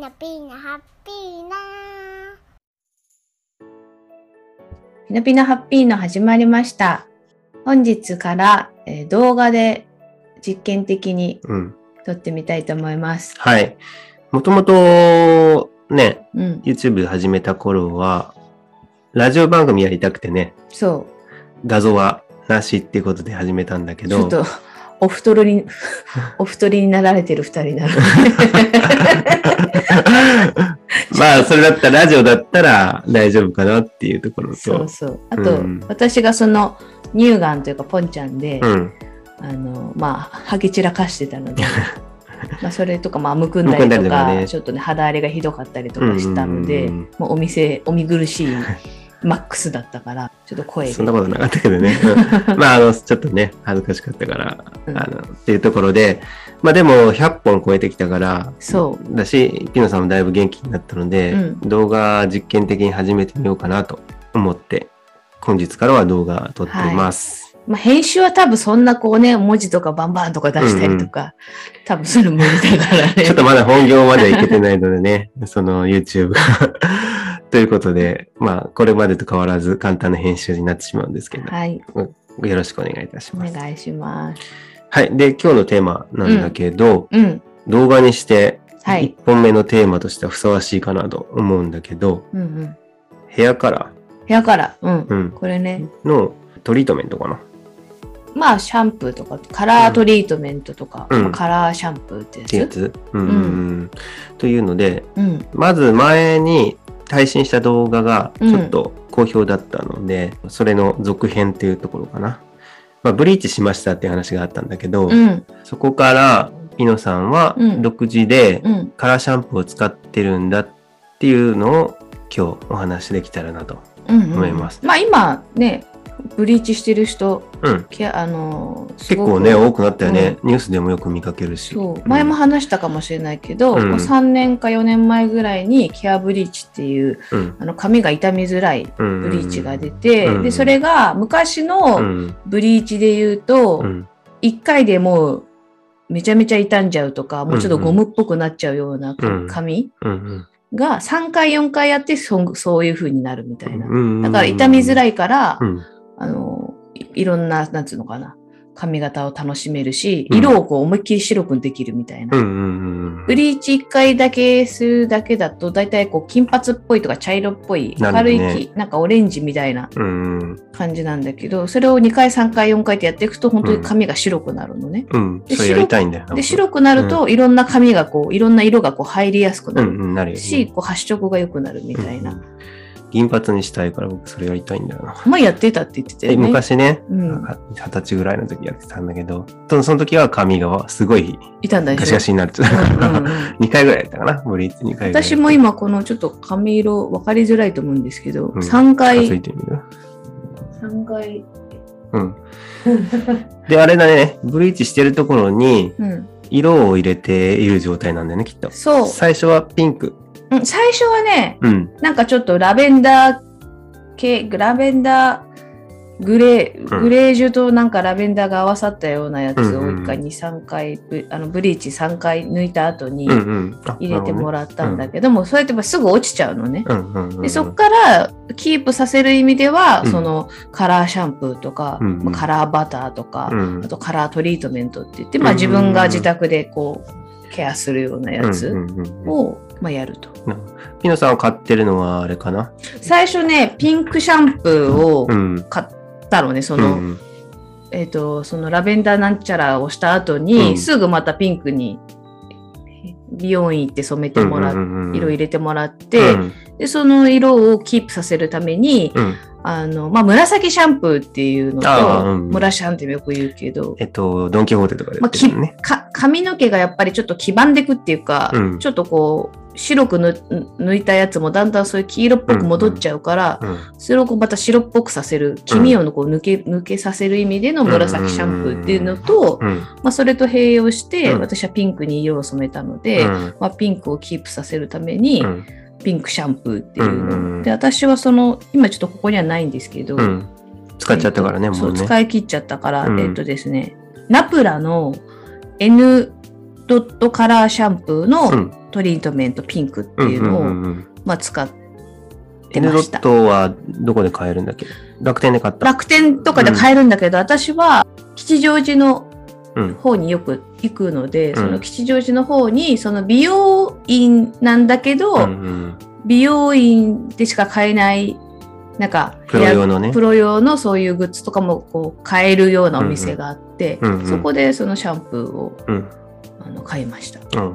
ナピーナハッピーナピノピノハッピーの始まりました。本日から、えー動画で実験的にうん。撮ってみたいと思います。はい。もともと、ね、うん、YouTube 始めた頃は、ラジオ番組やりたくてね、そ画像はなしっていうことで始めたんだけう。ちょど、っと、お太りに、お太りになられてる二人なので。まあ、それだったら、ラジオだったら大丈夫かなっていうところと、そうそう。あと、うん私がその乳がんというかポンちゃんで、うん。あの、まあ、はげ散らかしてたので、まあ、それとか、まあ、むくんだりとかねちょっとね、肌荒れがひどかったりとかしたので、うんうんうんもうお店、お見苦しいマックスだったから、ちょっと声そんなことなかったけどね。うん まあ、あの、ちょっとね、恥ずかしかったから、うんあの、っていうところで、まあでも、100本超えてきたから、そう。だし、ピノさんもだいぶ元気になったので、うん動画実験的に始めてみようかなと思って、本日からは動画撮っています。まあ、編集は多分そんなこうね、文字とかバンバンとか出したりとか、多分それ無理だからね。ちょっとまだ本業まではいけてないのでね、その YouTube が。ということで、まあ、これまでと変わらず簡単な編集になってしまうんですけど、はい。よろしくお願いいたしおます。願いします。はい。で、今日のテーマなんだけど、うん。動画にして、はい1本目のテーマとしてはふさわしいかなと思うんだけど、うんうん。ヘアカラ部屋から、うん。うんこれね、ーのトリートメントかな。まあ、シャンプーとか、カラートリートメントとか、うんまあカラーシャンプーってやつ？やつ、うんうんうんというので、うん。まず前に配信した動画がうんちょっと好評だったので、それの続編っていうところかな。まあ、ブリーチしましたっていう話があったんだけど、うん。そこからピノさんはうん独自でうん。カラーシャンプーを使ってるんだっていうのを今日お話しできたらなと。うん、うん。思いますまあ、今ね、ブリーチしてる人、うん。ケアあの結構ね、多くなったよね。ニュースでもよく見かけるし。そう前も話したかもしれないけど、うんこう3年か4年前ぐらいにケアブリーチっていううん。あの髪が傷みづらいうん。ブリーチが出て、うんでそれが昔うのん。ブリーチで言うと、うん。1回でもうめちゃめちゃ傷んじゃうとかもうちょっとゴムっぽくなっちゃうようなうん髪うん。が3回4回やってそそういう風になるみたいな。うん。だから傷みづらい。いから、うん。あのいいろんななんつうのかな髪型を楽しめるしうん色をこう思いっきり白くできるみたいな。ブリーチ1回だけするだけだと、だいたいこう金髪っぽいとか茶色っぽい、明るいねき、なんかオレンジみたいなうん。感じなんだけど、それを2回、3回、4回ってやっていくと、本当に髪が白くなるのね。うん。でそれやりたいんだよ。で、白くなると、いろんな髪がこう、いろんな色がこう入りやすくう、なんる。し、こう発色が良くなるみたいな。うん銀髪にしたいから僕それやりたいんだよな。前やってたって言ってたえよね。昔ね、うん十歳ぐらいの時やってたんだけど、その時は髪がすごいいたんだガシガシになってた。うんうんうん2回ぐらいやったかな、ブリーチ2回ぐらい。私も今このちょっと髪色分かりづらいと思うんですけど、うん3回、近づいてみる？3回、うん。で、あれだね、ブリーチしてるところにうん、色を入れている状態なんだよね、きっと。そう、最初はピンク。うん、最初はね、うん。なんかちょっとラベンダー系、ラベンダー、グレー、うん。グレージュとなんかラベンダーが合わさったようなやつをうんうんうん。1回、2、3回、ブあのブリーチ3回抜いた後に入れてもららったんだけども、それってやっぱすぐ落ちちゃうのね。うんうんうんうん。でそこからキープさせる意味では、うん。そのカラーシャンプーとか、うんうん。まあカラーバターとか、うんあとカラートリートメントって言って、まあ、自分が自宅でこうケアするようなやつうんうんうんうん。を、まあ、やると。ピノさんが買ってるのはあれかな？最初ね、ピンクシャンプーをうん。買ったのね、その、うんえっ、と、そのラベンダーなんちゃらをした後に、うん。すぐまたピンクに美容院行って染めてもらっうん。色入れてもらって、うん。で、その色をキープさせるために、うんあの、まあ、紫シャンプーっていうのと、うんシャンってよく言うけど、えっと、ドン・キホーテとかで売まあ。か髪の毛がやっぱりちょっと黄ばんでくっていうか、うん。ちょっとこう、白くぬ抜いたやつもだんだんそういう黄色っぽく戻っちゃうから、うん。それをこうまた白っぽくさせる、黄身をこう抜け抜けさせる意味での紫シャンプーっていうのと、うん。まあ、それと併用して、うん。私はピンクに色を染めたので、うん。まあ、ピンクをキープさせるために、うんピンクシャンプーっていうの、うんうんで私はその今ちょっとここにはないんですけど、うん使っちゃったからね、そうもうね。使い切っちゃったから、うんえっとですねナプラの N ドットカラーシャンプーのうんトリートメントピンクっていうのを、んんんまあ、使ってましたッ。トはどこで買えるんだっけ？楽天で買った。楽天とかで買えるんだけど、私は吉祥寺のうん。方によく行くので、んその吉祥寺の方にその美容院なんだけど、うんうん美容院でしか買えないなんかプロ用のねプロ用のそういうグッズとかもこう買えるようなお店があって、うんうんそこでそのシャンプーをうん。あの買いました。うん。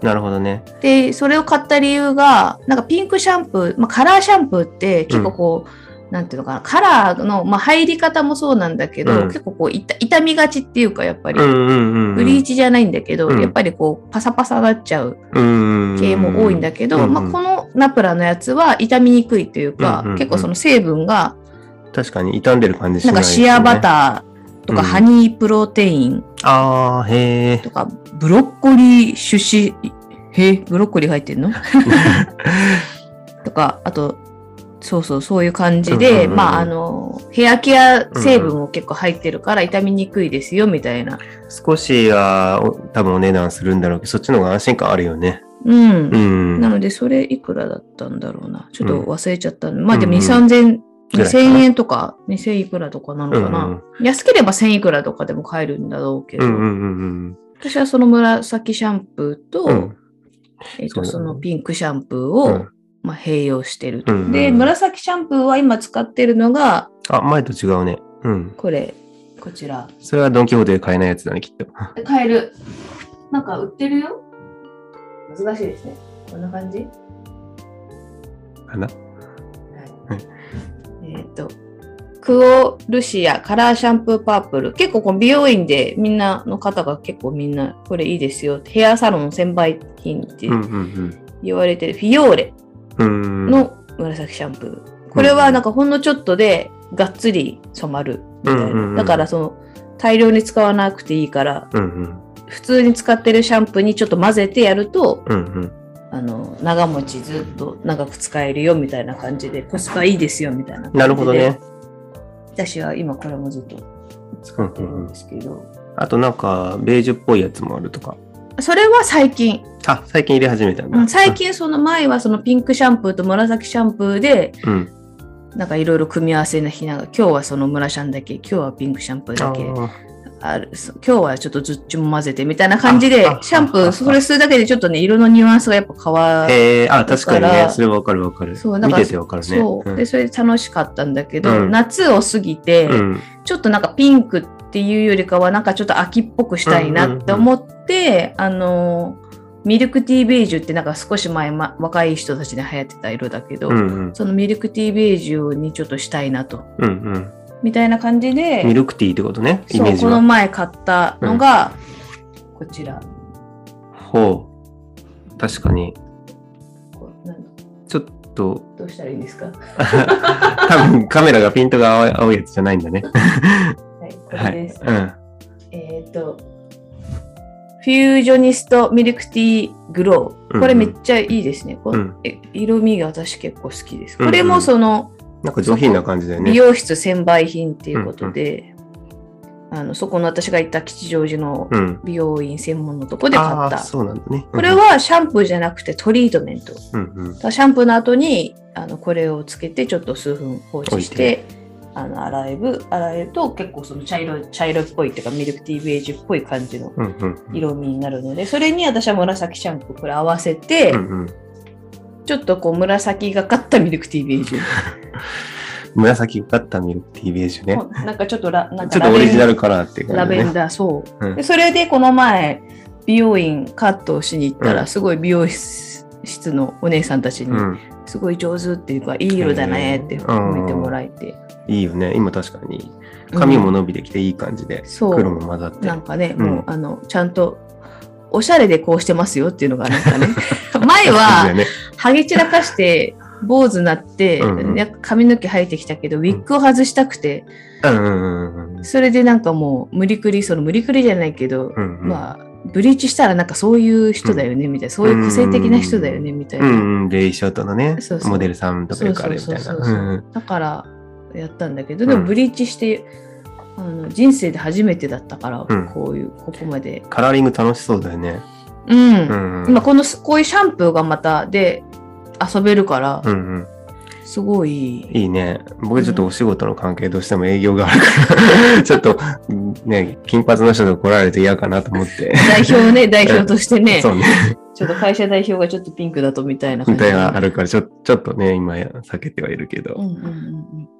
なるほどね。でそれを買った理由がなんかピンクシャンプー、まあ、カラーシャンプーって結構こう、なんていうのかなカラーの、まあ、入り方もそうなんだけど、うん。結構こういた傷みがちっていうかやっぱり、うんうんうん。ブリーチじゃないんだけど、うん。やっぱりこうパサパサになっちゃううん系も多いんだけど、うんうん。まあ、このナプラのやつは傷みにくいというか、うんうんうん。結構その成分が確かに傷んでる感じしななんいですね、かシアバターとかうん。ハニープロテインああ、へえ。とかブロッコリー種子へブロッコリー入ってんの？とかあとそうそうそういう感じで、うんうんうんまああのヘアケア成分も結構入ってるから傷みにくいですよみたいな。少しはお多分お値段するんだろうけど、そっちの方が安心感あるよね。うんうん。なので、それいくらだったんだろうな。ちょっと忘れちゃったんで、まあでもうん2、3000、ぐらいかな2000円とか、2000いくらとかなのかな。うん安ければ1000いくらとかでも買えるんだろうけど、うんうんうん私はその紫シャンプーと、うん。うんえっとそのピンクシャンプーを、うんまあ、併用してると、うんうんで、紫シャンプーは今使ってるのが、あ、前と違うね。うん。これ、こちら。それはドンキホーテで買えないやつだね、きっと。買える。なんか売ってるよ。難しいですね。こんな感じ？かな。はい、えっ、と、クオルシアカラーシャンプーパープル。結構この美容院でみんなの方が結構みんなこれいいですよ。ヘアサロンの専売品ってうんうん言われてるフィヨーレうん。うん。の紫シャンプー。これはなんかほんのちょっとでがっつり染まるみたいな。うんうんうんだからその大量に使わなくていいから、うんうん。普通に使ってるシャンプーにちょっと混ぜてやると、うんうん。あの、長持ちずっと長く使えるよみたいな感じで、コスパいいですよみたいな感じで。なるほどね。私は今これもずっと使ってるんですけど、あとなんか、ベージュっぽいやつもあるとか。それは最近、あ、最近入れ始めたんだ。うん最。近その前はそのピンクシャンプーと紫シャンプーで、うん。なんかいろいろ組み合わせなひなが、今日はその紫シャンだけ、今日はピンクシャンプーだけ、ああるそ今日はちょっとどっちも混ぜてみたいな感じであ、シャンプー、それするだけでちょっとね、色のニュアンスがやっぱ変わる。へえ、あ、確かにね。それはわかるわかる。そうだから見ててわかるね。そう。で、それで楽しかったんだけど、うん夏を過ぎて、うん。ちょっとなんかピンクっていうよりかは、なんかちょっと秋っぽくしたいなって思って、あの、ミルクティーベージュってなんか少し前、ま、若い人たちに流行ってた色だけど、うんうん。そのミルクティーベージュにちょっとしたいなと、うんうん。みたいな感じで、ミルクティーってことね、イそう、メージは。この前買ったのが、こちら。ほう。確かに、ちょっと、どうしたらいいんですか？多分カメラがピントが合うやつじゃないんだね。はい、こはい。れです。うん。えっ、と、フュージョニストミルクティーグロー。これめっちゃいいですね。こうんえ色味が私結構好きです。うんうんこれもそのなんか上品な感じだよね。美容室専売品っていうことで、あのそこの私が行った吉祥寺のうん。美容院専門のとこで買った。そうなんだね。これ、はシャンプーじゃなくてトリートメント。うんうん。シャンプーの後にあのこれをつけてちょっと数分放置してあの洗える洗えると結構その茶色茶色っぽいっていうかミルクティーベージュっぽい感じの。色味になるのでそれに私は紫シャンプーこれ合わせて、うんうん。ちょっとこう紫がかったミルクティーベージュ、紫だったミルクティーベージュね。なんかちょっとラなんちょかっとオリジナルラカラーっていうベンラ。ベンダーそう、うんでそれでこの前美容院カットをしに行ったら、うんすごい美容室のお姉さんたちに、うん。すごい上手っていうかいい色だねって褒めてもらえて、いいよね。今確かに。髪も伸びてきていい感じで、そう。黒も混ざって。なんかね、うん。もうあのちゃんとおしゃれでこうしてますよっていうのがなんかね。前はよね。ハゲ散らかして坊主になって、うんうんや髪の毛生えてきたけどウィッグを外したくて、うんうんうんうん。それでなんかもう無理くりその無理くりじゃないけど、うんうん。まあブリーチしたらなんかそういう人だよねみたいな、そういう個性的な人だよねみたいな、うんうん、レイショートのねそうそう。モデルさんとかよくあるみたいな。だからやったんだけどうんでもブリーチして、あの人生で初めてだったから、うんこういうここまでカラーリング楽しそうだよね。うん。うん。今この、こういうシャンプーがまた、で、遊べるからう、んうん。すごい。いいね。僕ちょっとお仕事の関係どうしても営業があるから、ちょっとね、金髪の人と来られると嫌かなと思って。代表ね、代表としてね、そうね。ちょっと会社代表がちょっとピンクだとみたいな感じ。みたいがあるから、ちょちょっとね、今や避けてはいるけどうん。うんうん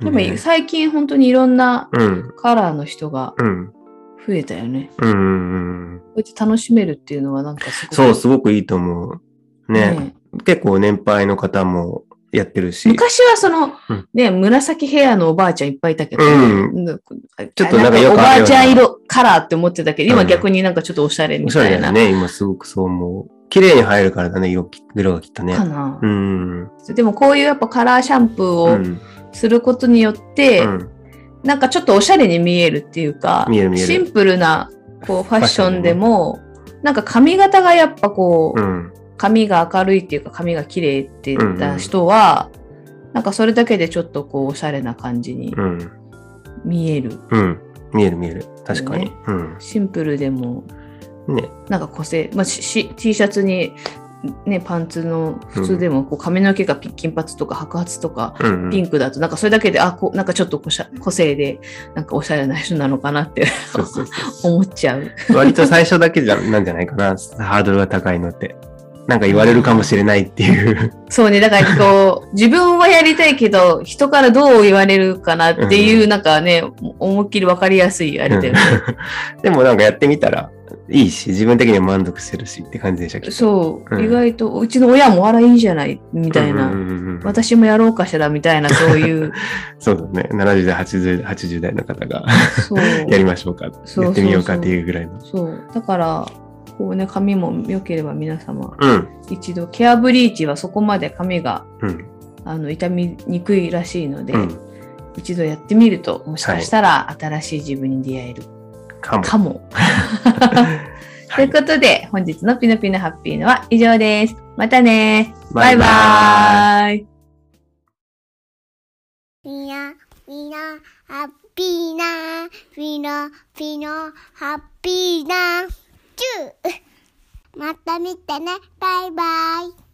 うん。でねも最近本当にいろんなうん。カラーの人がうん。増えたよね。うんうんうん。こうやって楽しめるっていうのはなんかすごく。そう、すごくいいと思う。ね。結構年配の方もやってるし。昔はその、うんね、紫ヘアのおばあちゃんいっぱいいたけど、うんちちょっとなんかよくおばあちゃん色カラーって思ってたけど、今うん逆になんかちょっとおしゃれおしゃみたいな。れだね。今すごくそう思う。綺麗に入るからだね、色き色がきっとねか。な、うん。でもこういうやっぱカラーシャンプーうをん。することによって、うんなんかちょっとおしゃれに見えるっていうか、シンプルなこうファッションでも、なんか髪型がやっぱこう、うん。髪が明るいっていうか髪が綺麗って言った人は、なんかそれだけでちょっとこうおしゃれな感じにうん。見える。うん。見える見える。確かに。シンプルでもうん。ね。なんか個性、まあ、しし T シャツに、ね、パンツの普通でもこう髪の毛がピ金髪とか白髪とか。ピンクだとなんかそれだけであこうなんかちょっとこしゃ個性でなんかおしゃれな人なのかなって 思っちゃう。う。割と最初だけじゃ、なんじゃないかな。ハードルが高いのって。なんか言われるかもしれないっていう。そうねだからこう自分はやりたいけど人からどう言われるかなっていう、うんなんかね思いっきり分かりやすいあれだよね。でもなんかやってみたらいいし、自分的には満足してるしって感じでしたけ？ど。そう、うん意外とうちの親もあらいいじゃないみたいな、うんうんうんうん私もやろうかしらみたいなそういう そうだね。70代、80代、80代の方が やりましょうか。やってみようかっていうぐらいの。そうだからこうね髪も良ければ皆様うん。一度ケアブリーチはそこまで髪がうん。あの傷みにくいらしいので、うん。一度やってみるともしかしたら新しい自分に出会えるかも。かも。は ということで本日のピノピノハッピーのは以上です。またねバイバーイみな、みな、ハッピーな、みな、みな、ハッピーな、また見てね、バイバイ。